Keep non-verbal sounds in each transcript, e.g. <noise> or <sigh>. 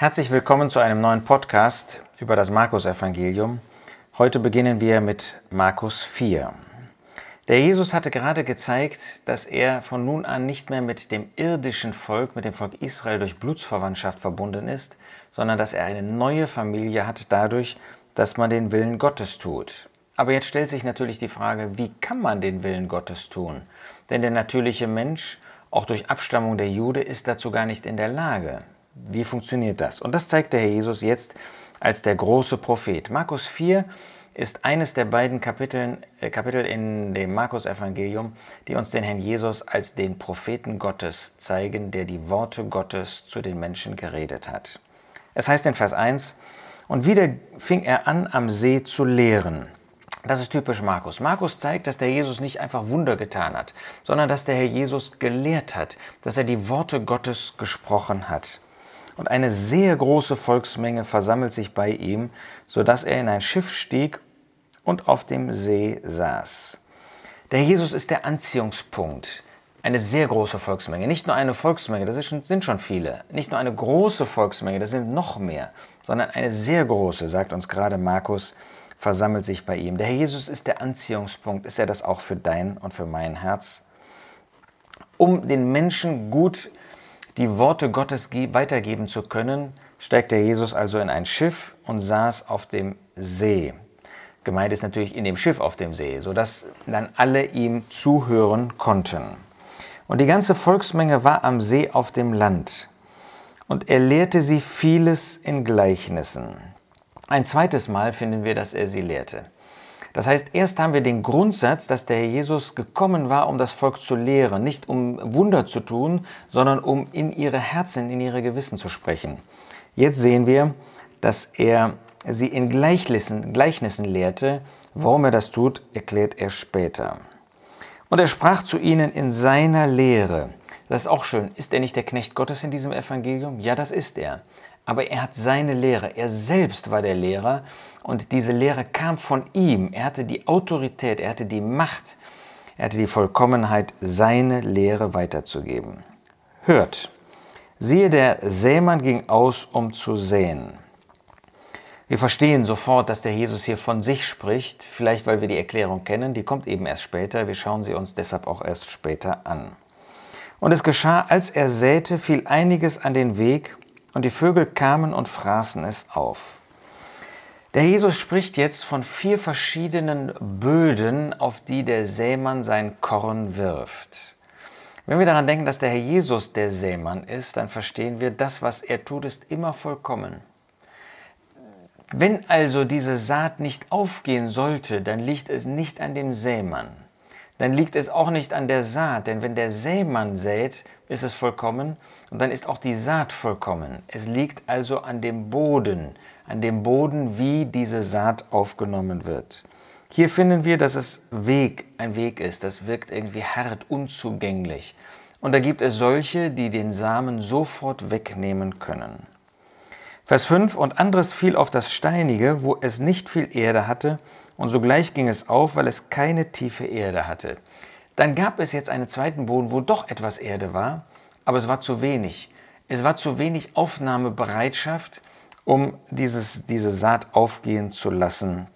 Herzlich willkommen zu einem neuen Podcast über das Markus-Evangelium. Heute beginnen wir mit Markus 4. Der Jesus hatte gerade gezeigt, dass er von nun an nicht mehr mit dem irdischen Volk, mit dem Volk Israel durch Blutsverwandtschaft verbunden ist, sondern dass er eine neue Familie hat dadurch, dass man den Willen Gottes tut. Aber jetzt stellt sich natürlich die Frage, wie kann man den Willen Gottes tun? Denn der natürliche Mensch, auch durch Abstammung der Jude, ist dazu gar nicht in der Lage. Wie funktioniert das? Und das zeigt der Herr Jesus jetzt als der große Prophet. Markus 4 ist eines der beiden Kapiteln, äh, Kapitel in dem Markus-Evangelium, die uns den Herrn Jesus als den Propheten Gottes zeigen, der die Worte Gottes zu den Menschen geredet hat. Es heißt in Vers 1, und wieder fing er an, am See zu lehren. Das ist typisch Markus. Markus zeigt, dass der Jesus nicht einfach Wunder getan hat, sondern dass der Herr Jesus gelehrt hat, dass er die Worte Gottes gesprochen hat und eine sehr große Volksmenge versammelt sich bei ihm, so dass er in ein Schiff stieg und auf dem See saß. Der Jesus ist der Anziehungspunkt. Eine sehr große Volksmenge. Nicht nur eine Volksmenge, das sind schon viele. Nicht nur eine große Volksmenge, das sind noch mehr, sondern eine sehr große, sagt uns gerade Markus, versammelt sich bei ihm. Der Herr Jesus ist der Anziehungspunkt. Ist er das auch für dein und für mein Herz? Um den Menschen gut die Worte Gottes weitergeben zu können, steigt der Jesus also in ein Schiff und saß auf dem See. Gemeint ist natürlich in dem Schiff auf dem See, sodass dann alle ihm zuhören konnten. Und die ganze Volksmenge war am See auf dem Land. Und er lehrte sie vieles in Gleichnissen. Ein zweites Mal finden wir, dass er sie lehrte. Das heißt, erst haben wir den Grundsatz, dass der Herr Jesus gekommen war, um das Volk zu lehren, nicht um Wunder zu tun, sondern um in ihre Herzen, in ihre Gewissen zu sprechen. Jetzt sehen wir, dass er sie in Gleichnissen, Gleichnissen lehrte. Warum er das tut, erklärt er später. Und er sprach zu ihnen in seiner Lehre. Das ist auch schön. Ist er nicht der Knecht Gottes in diesem Evangelium? Ja, das ist er aber er hat seine Lehre. Er selbst war der Lehrer und diese Lehre kam von ihm. Er hatte die Autorität, er hatte die Macht, er hatte die Vollkommenheit, seine Lehre weiterzugeben. Hört, siehe, der Sämann ging aus, um zu säen. Wir verstehen sofort, dass der Jesus hier von sich spricht, vielleicht weil wir die Erklärung kennen, die kommt eben erst später, wir schauen sie uns deshalb auch erst später an. Und es geschah, als er säte, fiel einiges an den Weg, und die Vögel kamen und fraßen es auf. Der Jesus spricht jetzt von vier verschiedenen Böden, auf die der Sämann sein Korn wirft. Wenn wir daran denken, dass der Herr Jesus der Sämann ist, dann verstehen wir, das, was er tut, ist immer vollkommen. Wenn also diese Saat nicht aufgehen sollte, dann liegt es nicht an dem Sämann. Dann liegt es auch nicht an der Saat, denn wenn der Sämann sät, ist es vollkommen und dann ist auch die Saat vollkommen. Es liegt also an dem Boden, an dem Boden, wie diese Saat aufgenommen wird. Hier finden wir, dass es Weg, ein Weg ist. Das wirkt irgendwie hart, unzugänglich. Und da gibt es solche, die den Samen sofort wegnehmen können. Vers 5, und anderes fiel auf das Steinige, wo es nicht viel Erde hatte, und sogleich ging es auf, weil es keine tiefe Erde hatte. Dann gab es jetzt einen zweiten Boden, wo doch etwas Erde war, aber es war zu wenig. Es war zu wenig Aufnahmebereitschaft, um dieses, diese Saat aufgehen zu lassen,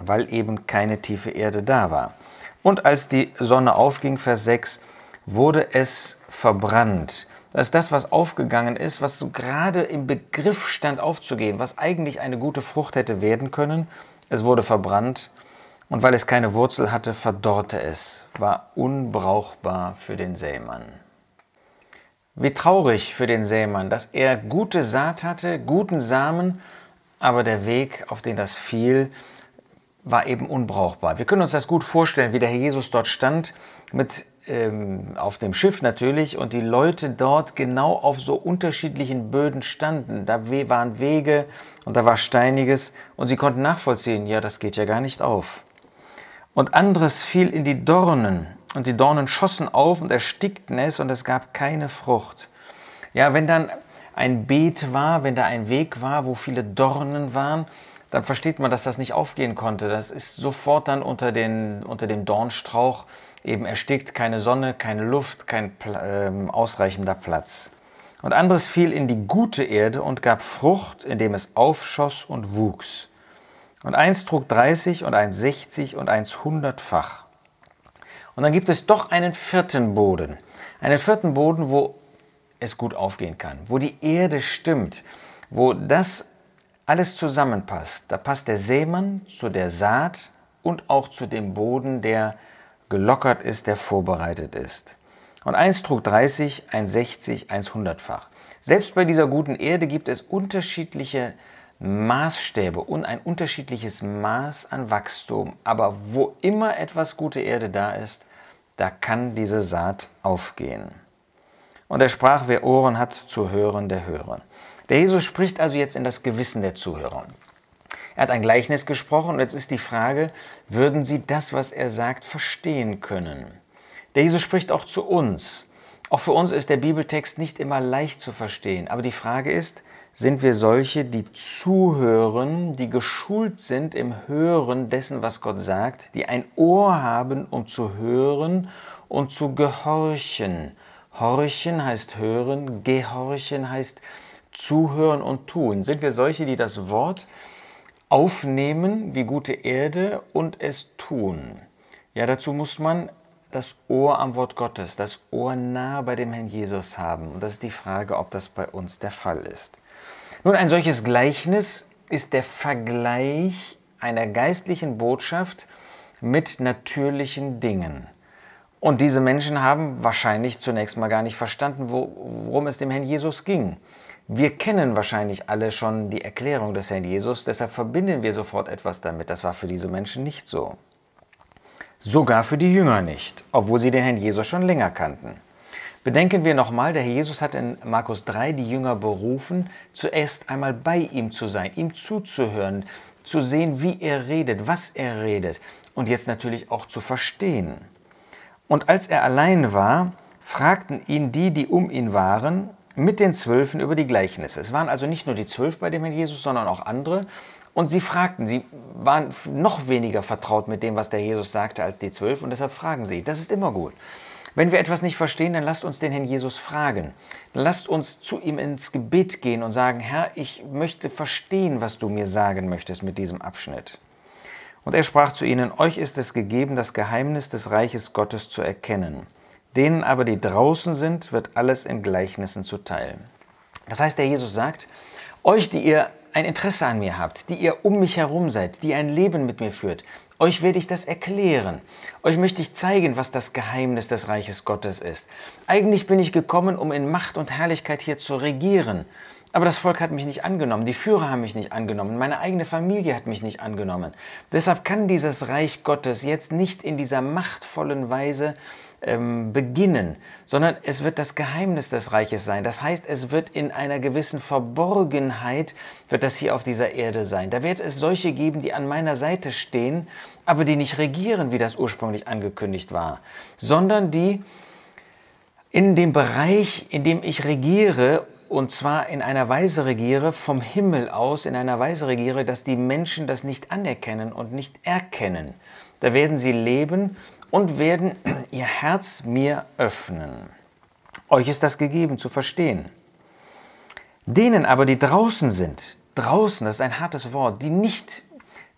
weil eben keine tiefe Erde da war. Und als die Sonne aufging, Vers 6, wurde es verbrannt. Das ist das, was aufgegangen ist, was so gerade im Begriff stand aufzugehen, was eigentlich eine gute Frucht hätte werden können. Es wurde verbrannt und weil es keine Wurzel hatte, verdorrte es, war unbrauchbar für den Sämann. Wie traurig für den Sämann, dass er gute Saat hatte, guten Samen, aber der Weg, auf den das fiel, war eben unbrauchbar. Wir können uns das gut vorstellen, wie der Herr Jesus dort stand, mit ähm, auf dem Schiff natürlich, und die Leute dort genau auf so unterschiedlichen Böden standen. Da waren Wege und da war Steiniges, und sie konnten nachvollziehen, ja, das geht ja gar nicht auf und anderes fiel in die Dornen, und die Dornen schossen auf und erstickten es, und es gab keine Frucht. Ja, wenn dann ein Beet war, wenn da ein Weg war, wo viele Dornen waren, dann versteht man, dass das nicht aufgehen konnte. Das ist sofort dann unter, den, unter dem Dornstrauch eben erstickt, keine Sonne, keine Luft, kein äh, ausreichender Platz. Und anderes fiel in die gute Erde und gab Frucht, indem es aufschoss und wuchs. Und eins trug 30 und eins 60 und eins hundertfach. Und dann gibt es doch einen vierten Boden. Einen vierten Boden, wo es gut aufgehen kann, wo die Erde stimmt, wo das alles zusammenpasst. Da passt der Sämann zu der Saat und auch zu dem Boden, der gelockert ist, der vorbereitet ist. Und eins trug 30, ein 60, eins hundertfach. Selbst bei dieser guten Erde gibt es unterschiedliche Maßstäbe und ein unterschiedliches Maß an Wachstum. Aber wo immer etwas gute Erde da ist, da kann diese Saat aufgehen. Und er sprach, wer Ohren hat zu hören, der höre. Der Jesus spricht also jetzt in das Gewissen der Zuhörer. Er hat ein Gleichnis gesprochen und jetzt ist die Frage, würden sie das, was er sagt, verstehen können? Der Jesus spricht auch zu uns. Auch für uns ist der Bibeltext nicht immer leicht zu verstehen. Aber die Frage ist, sind wir solche, die zuhören, die geschult sind im Hören dessen, was Gott sagt, die ein Ohr haben, um zu hören und zu gehorchen. Horchen heißt hören, gehorchen heißt zuhören und tun. Sind wir solche, die das Wort aufnehmen wie gute Erde und es tun? Ja, dazu muss man das Ohr am Wort Gottes, das Ohr nah bei dem Herrn Jesus haben. Und das ist die Frage, ob das bei uns der Fall ist. Nun, ein solches Gleichnis ist der Vergleich einer geistlichen Botschaft mit natürlichen Dingen. Und diese Menschen haben wahrscheinlich zunächst mal gar nicht verstanden, worum es dem Herrn Jesus ging. Wir kennen wahrscheinlich alle schon die Erklärung des Herrn Jesus, deshalb verbinden wir sofort etwas damit. Das war für diese Menschen nicht so. Sogar für die Jünger nicht, obwohl sie den Herrn Jesus schon länger kannten. Bedenken wir nochmal, der Herr Jesus hat in Markus 3 die Jünger berufen, zuerst einmal bei ihm zu sein, ihm zuzuhören, zu sehen, wie er redet, was er redet und jetzt natürlich auch zu verstehen. Und als er allein war, fragten ihn die, die um ihn waren, mit den Zwölfen über die Gleichnisse. Es waren also nicht nur die Zwölf bei dem Herrn Jesus, sondern auch andere. Und sie fragten, sie waren noch weniger vertraut mit dem, was der Jesus sagte, als die Zwölf. Und deshalb fragen sie. Das ist immer gut. Wenn wir etwas nicht verstehen, dann lasst uns den Herrn Jesus fragen. Lasst uns zu ihm ins Gebet gehen und sagen, Herr, ich möchte verstehen, was du mir sagen möchtest mit diesem Abschnitt. Und er sprach zu ihnen, euch ist es gegeben, das Geheimnis des Reiches Gottes zu erkennen. Denen aber, die draußen sind, wird alles in Gleichnissen zuteil. Das heißt, der Jesus sagt, euch, die ihr ein Interesse an mir habt, die ihr um mich herum seid, die ein Leben mit mir führt, euch werde ich das erklären. Euch möchte ich zeigen, was das Geheimnis des Reiches Gottes ist. Eigentlich bin ich gekommen, um in Macht und Herrlichkeit hier zu regieren. Aber das Volk hat mich nicht angenommen, die Führer haben mich nicht angenommen, meine eigene Familie hat mich nicht angenommen. Deshalb kann dieses Reich Gottes jetzt nicht in dieser machtvollen Weise ähm, beginnen, sondern es wird das Geheimnis des Reiches sein. Das heißt, es wird in einer gewissen Verborgenheit, wird das hier auf dieser Erde sein. Da wird es solche geben, die an meiner Seite stehen, aber die nicht regieren, wie das ursprünglich angekündigt war, sondern die in dem Bereich, in dem ich regiere, und zwar in einer Weise regiere, vom Himmel aus, in einer Weise regiere, dass die Menschen das nicht anerkennen und nicht erkennen. Da werden sie leben und werden <clears throat> ihr Herz mir öffnen. Euch ist das gegeben zu verstehen. Denen aber, die draußen sind, draußen, das ist ein hartes Wort, die nicht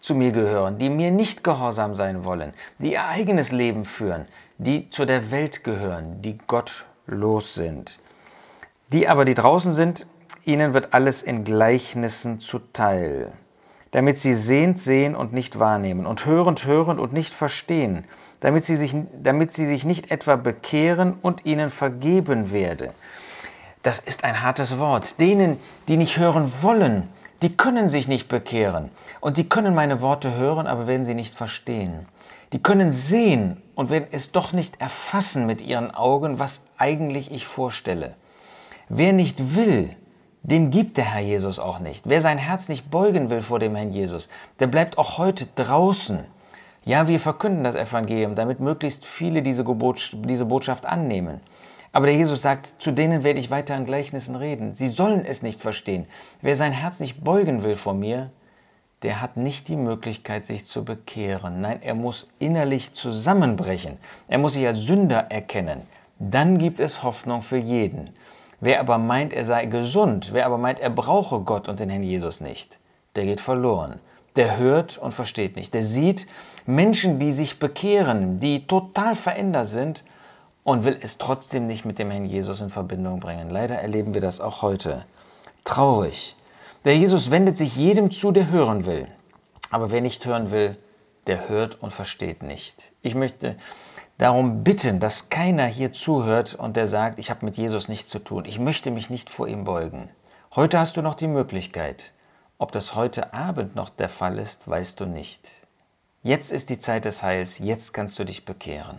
zu mir gehören, die mir nicht gehorsam sein wollen, die ihr eigenes Leben führen, die zu der Welt gehören, die gottlos sind. Die aber, die draußen sind, ihnen wird alles in Gleichnissen zuteil, damit sie sehend sehen und nicht wahrnehmen und hörend hören und nicht verstehen, damit sie sich, damit sie sich nicht etwa bekehren und ihnen vergeben werde. Das ist ein hartes Wort. Denen, die nicht hören wollen, die können sich nicht bekehren. Und die können meine Worte hören, aber werden sie nicht verstehen. Die können sehen und werden es doch nicht erfassen mit ihren Augen, was eigentlich ich vorstelle. Wer nicht will, dem gibt der Herr Jesus auch nicht. Wer sein Herz nicht beugen will vor dem Herrn Jesus, der bleibt auch heute draußen. Ja, wir verkünden das Evangelium, damit möglichst viele diese, diese Botschaft annehmen. Aber der Jesus sagt, zu denen werde ich weiter in Gleichnissen reden. Sie sollen es nicht verstehen. Wer sein Herz nicht beugen will vor mir, der hat nicht die Möglichkeit, sich zu bekehren. Nein, er muss innerlich zusammenbrechen. Er muss sich als Sünder erkennen. Dann gibt es Hoffnung für jeden. Wer aber meint, er sei gesund, wer aber meint, er brauche Gott und den Herrn Jesus nicht, der geht verloren. Der hört und versteht nicht. Der sieht Menschen, die sich bekehren, die total verändert sind und will es trotzdem nicht mit dem Herrn Jesus in Verbindung bringen. Leider erleben wir das auch heute. Traurig. Der Jesus wendet sich jedem zu, der hören will. Aber wer nicht hören will, der hört und versteht nicht. Ich möchte darum bitten, dass keiner hier zuhört und der sagt, ich habe mit Jesus nichts zu tun. Ich möchte mich nicht vor ihm beugen. Heute hast du noch die Möglichkeit. Ob das heute Abend noch der Fall ist, weißt du nicht. Jetzt ist die Zeit des Heils, jetzt kannst du dich bekehren.